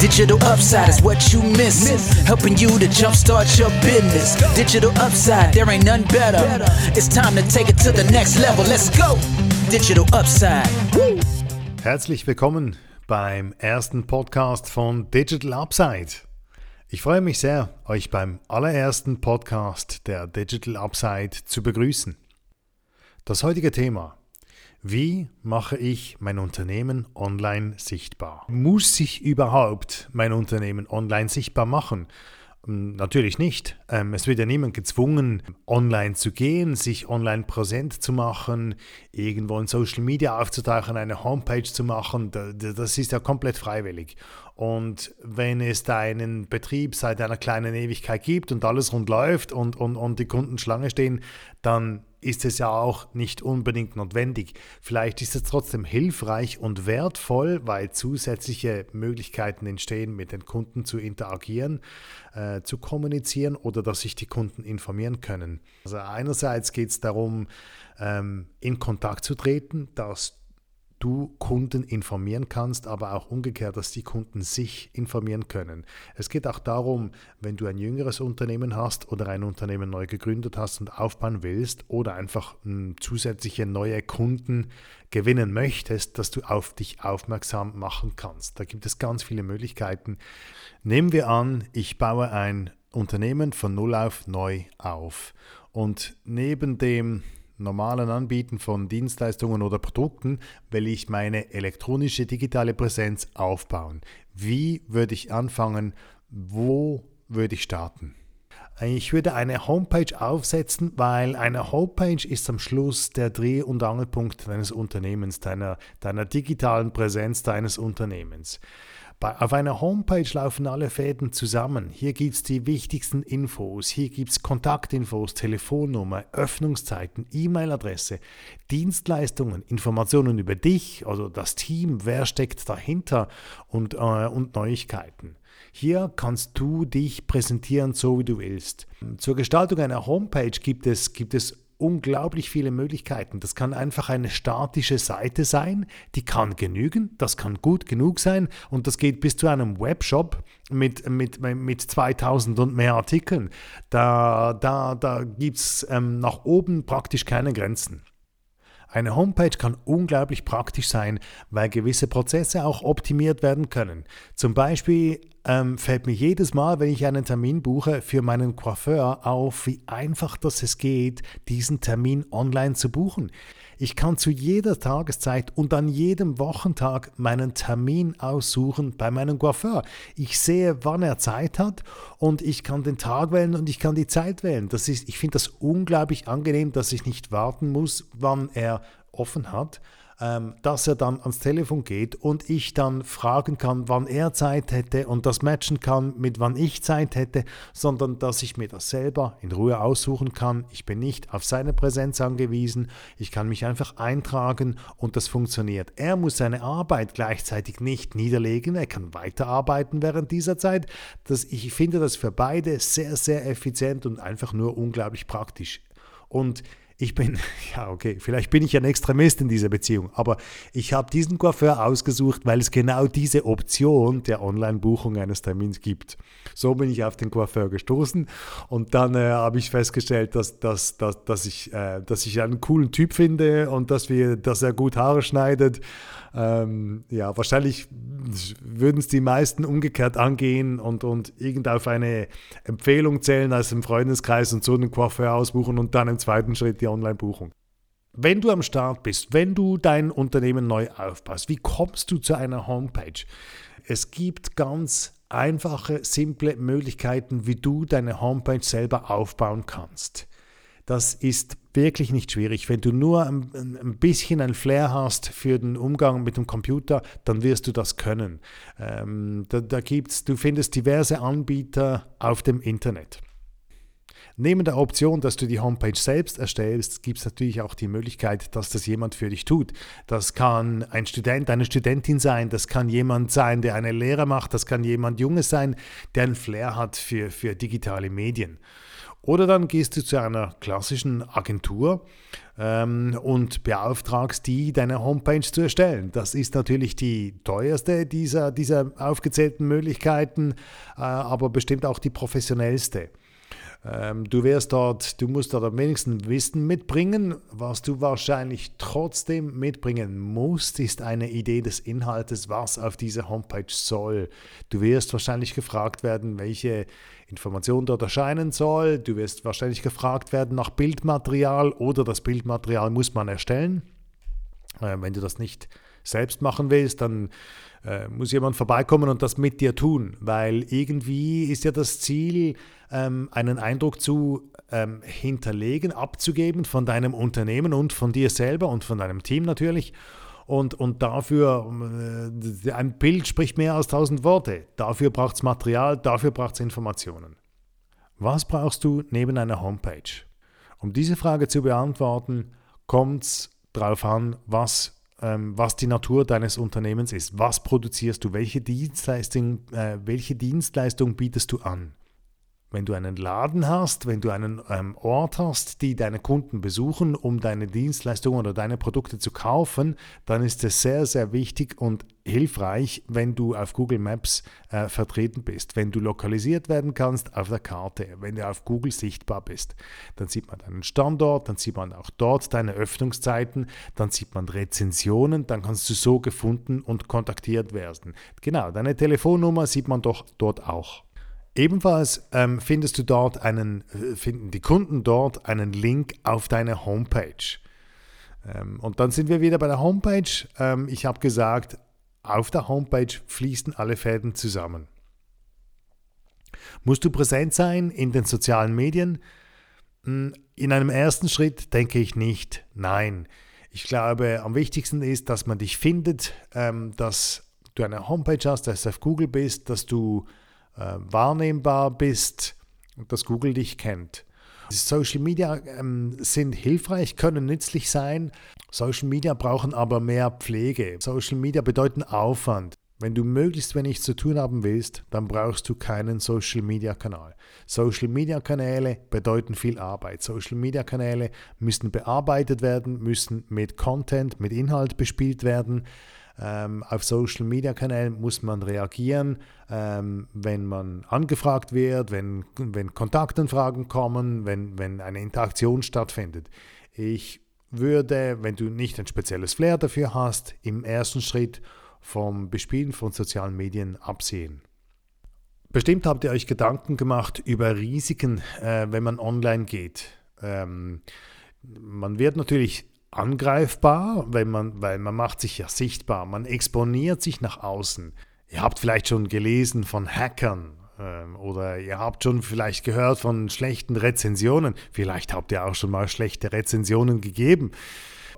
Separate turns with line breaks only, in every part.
Digital upside is what you miss. Helping you to jumpstart your business. Digital upside, there ain't none better. It's time to take it to the next level. Let's go. Digital upside.
Herzlich willkommen beim ersten Podcast von Digital Upside. Ich freue mich sehr, euch beim allerersten Podcast der Digital Upside zu begrüßen. Das heutige Thema wie mache ich mein Unternehmen online sichtbar? Muss ich überhaupt mein Unternehmen online sichtbar machen? Hm, natürlich nicht. Ähm, es wird ja niemand gezwungen, online zu gehen, sich online präsent zu machen, irgendwo in Social Media aufzutauchen, eine Homepage zu machen. Das ist ja komplett freiwillig. Und wenn es deinen Betrieb seit einer kleinen Ewigkeit gibt und alles rund läuft und, und, und die Kunden Schlange stehen, dann ist es ja auch nicht unbedingt notwendig. Vielleicht ist es trotzdem hilfreich und wertvoll, weil zusätzliche Möglichkeiten entstehen, mit den Kunden zu interagieren, äh, zu kommunizieren oder dass sich die Kunden informieren können. Also einerseits geht es darum, ähm, in Kontakt zu treten, dass du Kunden informieren kannst, aber auch umgekehrt, dass die Kunden sich informieren können. Es geht auch darum, wenn du ein jüngeres Unternehmen hast oder ein Unternehmen neu gegründet hast und aufbauen willst oder einfach hm, zusätzliche neue Kunden gewinnen möchtest, dass du auf dich aufmerksam machen kannst. Da gibt es ganz viele Möglichkeiten. Nehmen wir an, ich baue ein Unternehmen von Null auf neu auf. Und neben dem normalen Anbieten von Dienstleistungen oder Produkten will ich meine elektronische digitale Präsenz aufbauen. Wie würde ich anfangen? Wo würde ich starten? Ich würde eine Homepage aufsetzen, weil eine Homepage ist am Schluss der Dreh- und Angelpunkt deines Unternehmens, deiner, deiner digitalen Präsenz deines Unternehmens. Bei, auf einer Homepage laufen alle Fäden zusammen. Hier gibt es die wichtigsten Infos, hier gibt es Kontaktinfos, Telefonnummer, Öffnungszeiten, E-Mail-Adresse, Dienstleistungen, Informationen über dich, also das Team, wer steckt dahinter und, äh, und Neuigkeiten. Hier kannst du dich präsentieren, so wie du willst. Zur Gestaltung einer Homepage gibt es, gibt es unglaublich viele Möglichkeiten. Das kann einfach eine statische Seite sein, die kann genügen, das kann gut genug sein und das geht bis zu einem Webshop mit, mit, mit 2000 und mehr Artikeln. Da, da, da gibt es ähm, nach oben praktisch keine Grenzen. Eine Homepage kann unglaublich praktisch sein, weil gewisse Prozesse auch optimiert werden können. Zum Beispiel ähm, fällt mir jedes Mal, wenn ich einen Termin buche für meinen Coiffeur auf, wie einfach das es geht, diesen Termin online zu buchen. Ich kann zu jeder Tageszeit und an jedem Wochentag meinen Termin aussuchen bei meinem Coiffeur. Ich sehe, wann er Zeit hat und ich kann den Tag wählen und ich kann die Zeit wählen. Das ist, ich finde das unglaublich angenehm, dass ich nicht warten muss, wann er offen hat, ähm, dass er dann ans Telefon geht und ich dann fragen kann, wann er Zeit hätte und das matchen kann mit wann ich Zeit hätte, sondern dass ich mir das selber in Ruhe aussuchen kann. Ich bin nicht auf seine Präsenz angewiesen, ich kann mich einfach eintragen und das funktioniert. Er muss seine Arbeit gleichzeitig nicht niederlegen, er kann weiterarbeiten während dieser Zeit. Das, ich finde das für beide sehr, sehr effizient und einfach nur unglaublich praktisch. Und ich bin, ja okay, vielleicht bin ich ein Extremist in dieser Beziehung, aber ich habe diesen Coiffeur ausgesucht, weil es genau diese Option der Online-Buchung eines Termins gibt. So bin ich auf den Coiffeur gestoßen und dann äh, habe ich festgestellt, dass, dass, dass, dass, ich, äh, dass ich einen coolen Typ finde und dass, wir, dass er gut Haare schneidet. Ähm, ja, wahrscheinlich würden es die meisten umgekehrt angehen und, und irgend auf eine Empfehlung zählen als im Freundeskreis und so einen Coiffeur ausbuchen und dann im zweiten Schritt die Online-Buchung. Wenn du am Start bist, wenn du dein Unternehmen neu aufbaust, wie kommst du zu einer Homepage? Es gibt ganz einfache, simple Möglichkeiten, wie du deine Homepage selber aufbauen kannst. Das ist wirklich nicht schwierig. Wenn du nur ein, ein, bisschen ein Flair hast für den Umgang mit dem Computer, dann wirst du das können. Ähm, da, da gibt's, du findest diverse Anbieter auf dem Internet. Neben der Option, dass du die Homepage selbst erstellst, gibt es natürlich auch die Möglichkeit, dass das jemand für dich tut. Das kann ein Student, eine Studentin sein, das kann jemand sein, der eine Lehre macht, das kann jemand Junges sein, der ein Flair hat für, für digitale Medien. Oder dann gehst du zu einer klassischen Agentur ähm, und beauftragst die, deine Homepage zu erstellen. Das ist natürlich die teuerste dieser, dieser aufgezählten Möglichkeiten, äh, aber bestimmt auch die professionellste. Ähm, du wirst dort, du musst dort am wenigsten Wissen mitbringen. Was du wahrscheinlich trotzdem mitbringen musst, ist eine Idee des Inhaltes, was auf dieser Homepage soll. Du wirst wahrscheinlich gefragt werden, welche Information dort erscheinen soll. Du wirst wahrscheinlich gefragt werden nach Bildmaterial oder das Bildmaterial muss man erstellen. Äh, wenn du das nicht selbst machen willst, dann äh, muss jemand vorbeikommen und das mit dir tun, weil irgendwie ist ja das Ziel, ähm, einen Eindruck zu ähm, hinterlegen, abzugeben von deinem Unternehmen und von dir selber und von deinem Team natürlich. Und, und dafür, äh, ein Bild spricht mehr als tausend Worte. Dafür braucht es Material, dafür braucht es Informationen. Was brauchst du neben einer Homepage? Um diese Frage zu beantworten, kommt es darauf an, was ähm, was die Natur deines Unternehmens ist. Was produzierst du? Welche Dienstleistung, äh, welche Dienstleistung bietest du an? Wenn du einen Laden hast, wenn du einen ähm, Ort hast, die deine Kunden besuchen, um deine Dienstleistungen oder deine Produkte zu kaufen, dann ist es sehr, sehr wichtig und hilfreich, wenn du auf Google Maps äh, vertreten bist, wenn du lokalisiert werden kannst auf der Karte, wenn du auf Google sichtbar bist. Dann sieht man deinen Standort, dann sieht man auch dort deine Öffnungszeiten, dann sieht man Rezensionen, dann kannst du so gefunden und kontaktiert werden. Genau, deine Telefonnummer sieht man doch dort auch. Ebenfalls ähm, findest du dort einen, äh, finden die Kunden dort einen Link auf deine Homepage. Ähm, und dann sind wir wieder bei der Homepage. Ähm, ich habe gesagt, auf der Homepage fließen alle Fäden zusammen. Musst du präsent sein in den sozialen Medien? Hm, in einem ersten Schritt denke ich nicht, nein. Ich glaube, am wichtigsten ist, dass man dich findet, ähm, dass du eine Homepage hast, dass du auf Google bist, dass du äh, wahrnehmbar bist und dass Google dich kennt. Social Media ähm, sind hilfreich, können nützlich sein. Social Media brauchen aber mehr Pflege. Social Media bedeuten Aufwand. Wenn du möglichst wenig zu tun haben willst, dann brauchst du keinen Social Media Kanal. Social Media Kanäle bedeuten viel Arbeit. Social Media Kanäle müssen bearbeitet werden, müssen mit Content, mit Inhalt bespielt werden. Ähm, auf Social Media Kanälen muss man reagieren, ähm, wenn man angefragt wird, wenn, wenn Kontaktanfragen kommen, wenn, wenn eine Interaktion stattfindet. Ich würde, wenn du nicht ein spezielles Flair dafür hast, im ersten Schritt vom Bespielen von sozialen Medien absehen. Bestimmt habt ihr euch Gedanken gemacht über Risiken, äh, wenn man online geht. Ähm, man wird natürlich angreifbar, wenn man, weil man macht sich ja sichtbar, man exponiert sich nach außen. Ihr habt vielleicht schon gelesen von Hackern ähm, oder ihr habt schon vielleicht gehört von schlechten Rezensionen. Vielleicht habt ihr auch schon mal schlechte Rezensionen gegeben.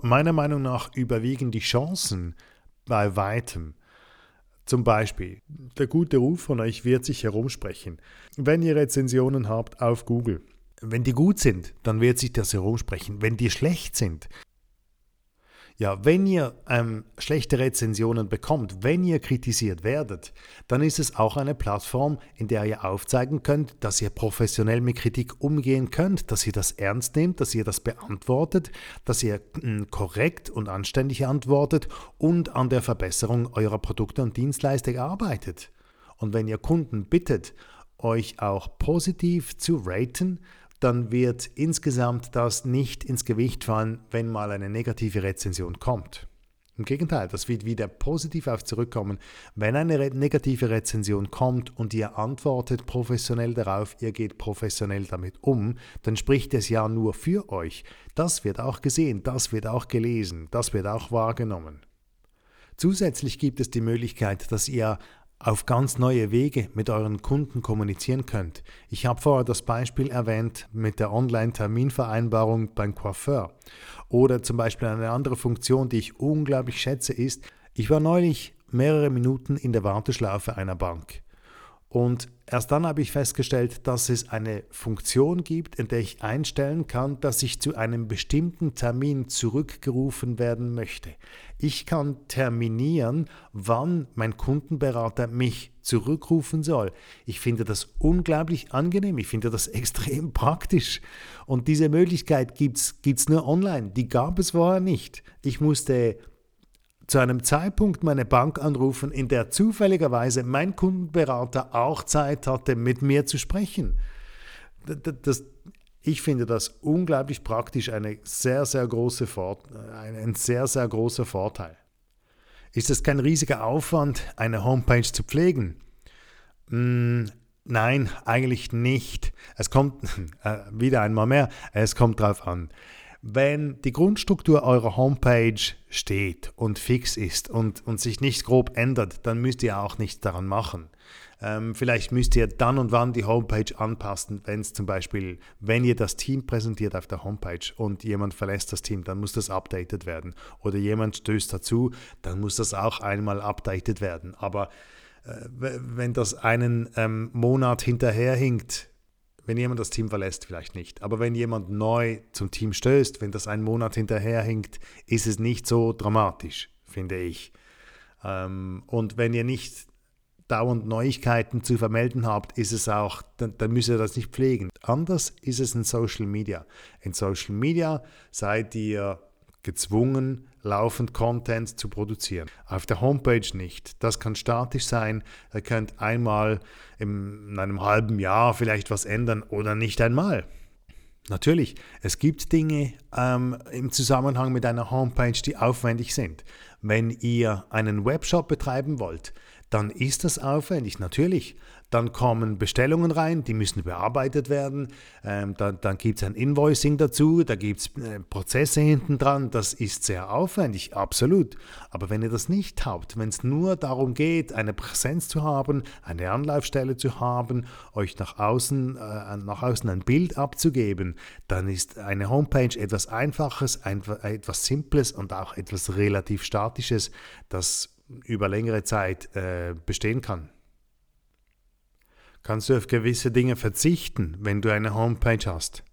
Meiner Meinung nach überwiegen die Chancen bei weitem. Zum Beispiel, der gute Ruf von euch wird sich herumsprechen. Wenn ihr Rezensionen habt auf Google, wenn die gut sind, dann wird sich das herumsprechen. Wenn die schlecht sind, ja, wenn ihr ähm, schlechte Rezensionen bekommt, wenn ihr kritisiert werdet, dann ist es auch eine Plattform, in der ihr aufzeigen könnt, dass ihr professionell mit Kritik umgehen könnt, dass ihr das ernst nehmt, dass ihr das beantwortet, dass ihr äh, korrekt und anständig antwortet und an der Verbesserung eurer Produkte und Dienstleistungen arbeitet. Und wenn ihr Kunden bittet, euch auch positiv zu raten, dann wird insgesamt das nicht ins Gewicht fallen, wenn mal eine negative Rezension kommt. Im Gegenteil, das wird wieder positiv auf zurückkommen. Wenn eine negative Rezension kommt und ihr antwortet professionell darauf, ihr geht professionell damit um, dann spricht es ja nur für euch. Das wird auch gesehen, das wird auch gelesen, das wird auch wahrgenommen. Zusätzlich gibt es die Möglichkeit, dass ihr auf ganz neue Wege mit euren Kunden kommunizieren könnt. Ich habe vorher das Beispiel erwähnt mit der Online-Terminvereinbarung beim Coiffeur. Oder zum Beispiel eine andere Funktion, die ich unglaublich schätze, ist, ich war neulich mehrere Minuten in der Warteschlaufe einer Bank. Und erst dann habe ich festgestellt, dass es eine Funktion gibt, in der ich einstellen kann, dass ich zu einem bestimmten Termin zurückgerufen werden möchte. Ich kann terminieren, wann mein Kundenberater mich zurückrufen soll. Ich finde das unglaublich angenehm, ich finde das extrem praktisch. Und diese Möglichkeit gibt es nur online, die gab es vorher nicht. Ich musste zu einem Zeitpunkt meine Bank anrufen, in der zufälligerweise mein Kundenberater auch Zeit hatte, mit mir zu sprechen. Das, ich finde das unglaublich praktisch, eine sehr, sehr große ein sehr, sehr großer Vorteil. Ist es kein riesiger Aufwand, eine Homepage zu pflegen? Hm, nein, eigentlich nicht. Es kommt äh, wieder einmal mehr, es kommt darauf an. Wenn die Grundstruktur eurer Homepage steht und fix ist und, und sich nicht grob ändert, dann müsst ihr auch nichts daran machen. Ähm, vielleicht müsst ihr dann und wann die Homepage anpassen, wenn es zum Beispiel, wenn ihr das Team präsentiert auf der Homepage und jemand verlässt das Team, dann muss das updated werden. Oder jemand stößt dazu, dann muss das auch einmal updated werden. Aber äh, wenn das einen ähm, Monat hinterherhinkt, wenn jemand das Team verlässt, vielleicht nicht. Aber wenn jemand neu zum Team stößt, wenn das einen Monat hinterherhinkt, ist es nicht so dramatisch, finde ich. Ähm, und wenn ihr nicht dauernd Neuigkeiten zu vermelden habt, ist es auch, dann, dann müsst ihr das nicht pflegen. Anders ist es in Social Media. In Social Media seid ihr gezwungen, laufend Content zu produzieren. Auf der Homepage nicht. Das kann statisch sein. Ihr könnt einmal in einem halben Jahr vielleicht was ändern oder nicht einmal. Natürlich, es gibt Dinge ähm, im Zusammenhang mit einer Homepage, die aufwendig sind. Wenn ihr einen Webshop betreiben wollt, dann ist das aufwendig, natürlich. Dann kommen Bestellungen rein, die müssen bearbeitet werden. Ähm, dann dann gibt es ein Invoicing dazu, da gibt es äh, Prozesse hinten dran. Das ist sehr aufwendig, absolut. Aber wenn ihr das nicht habt, wenn es nur darum geht, eine Präsenz zu haben, eine Anlaufstelle zu haben, euch nach außen, äh, nach außen ein Bild abzugeben, dann ist eine Homepage etwas Einfaches, ein, etwas Simples und auch etwas relativ Statisches, das über längere Zeit äh, bestehen kann. Kannst du auf gewisse Dinge verzichten, wenn du eine Homepage hast?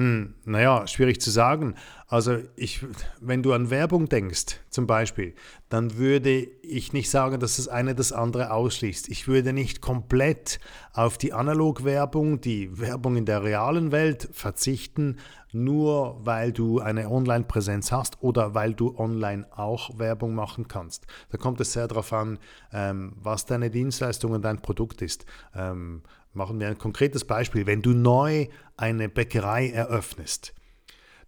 Hm, naja, schwierig zu sagen. Also ich, wenn du an Werbung denkst, zum Beispiel, dann würde ich nicht sagen, dass das eine das andere ausschließt. Ich würde nicht komplett auf die Analogwerbung, die Werbung in der realen Welt verzichten, nur weil du eine Online-Präsenz hast oder weil du online auch Werbung machen kannst. Da kommt es sehr darauf an, ähm, was deine Dienstleistung und dein Produkt ist. Machen wir ein konkretes Beispiel. Wenn du neu eine Bäckerei eröffnest,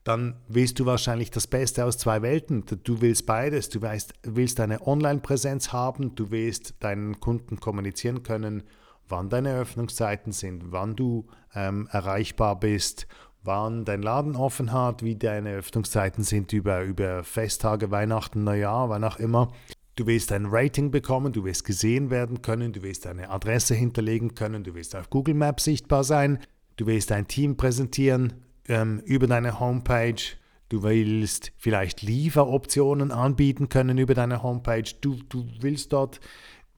dann willst du wahrscheinlich das Beste aus zwei Welten. Du willst beides. Du weißt, willst eine Online-Präsenz haben, du willst deinen Kunden kommunizieren können, wann deine Öffnungszeiten sind, wann du ähm, erreichbar bist, wann dein Laden offen hat, wie deine Öffnungszeiten sind über, über Festtage, Weihnachten, Neujahr, wann auch immer. Du willst ein Rating bekommen, du willst gesehen werden können, du willst eine Adresse hinterlegen können, du willst auf Google Maps sichtbar sein, du willst ein Team präsentieren, ähm, über deine Homepage. Du willst vielleicht Lieferoptionen anbieten können über deine Homepage. Du, du willst dort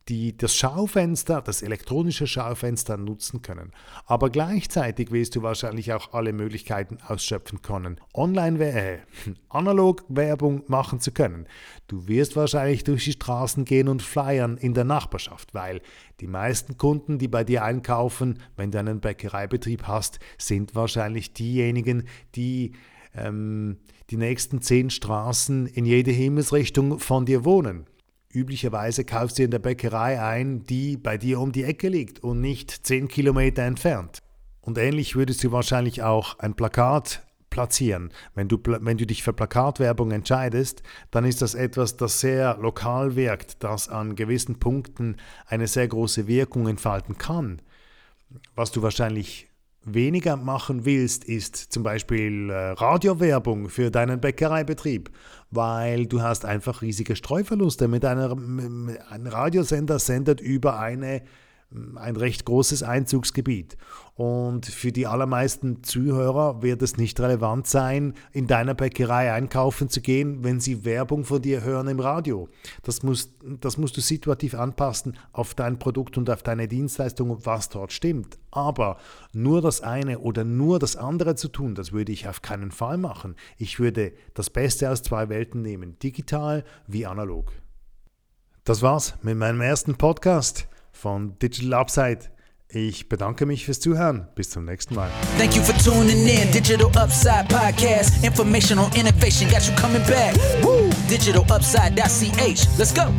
die das Schaufenster, das elektronische Schaufenster nutzen können. Aber gleichzeitig wirst du wahrscheinlich auch alle Möglichkeiten ausschöpfen können, online äh, analog Werbung machen zu können. Du wirst wahrscheinlich durch die Straßen gehen und flyern in der Nachbarschaft, weil die meisten Kunden, die bei dir einkaufen, wenn du einen Bäckereibetrieb hast, sind wahrscheinlich diejenigen, die ähm, die nächsten zehn Straßen in jede Himmelsrichtung von dir wohnen. Üblicherweise kaufst du in der Bäckerei ein, die bei dir um die Ecke liegt und nicht 10 Kilometer entfernt. Und ähnlich würdest du wahrscheinlich auch ein Plakat platzieren. Wenn du, wenn du dich für Plakatwerbung entscheidest, dann ist das etwas, das sehr lokal wirkt, das an gewissen Punkten eine sehr große Wirkung entfalten kann. Was du wahrscheinlich weniger machen willst, ist zum Beispiel äh, Radiowerbung für deinen Bäckereibetrieb, weil du hast einfach riesige Streuverluste. Mit einer, ein Radiosender sendet über eine ein recht großes Einzugsgebiet. Und für die allermeisten Zuhörer wird es nicht relevant sein, in deiner Bäckerei einkaufen zu gehen, wenn sie Werbung von dir hören im Radio. Das musst, das musst du situativ anpassen auf dein Produkt und auf deine Dienstleistung, was dort stimmt. Aber nur das eine oder nur das andere zu tun, das würde ich auf keinen Fall machen. Ich würde das Beste aus zwei Welten nehmen, digital wie analog. Das war's mit meinem ersten Podcast von Digital Upside. Ich bedanke mich fürs Zuhören. Bis zum nächsten Mal.
Thank you for tuning in. Digital Upside Podcast. Information on innovation got you coming back. Woo! DigitalUpside.ch. Let's go.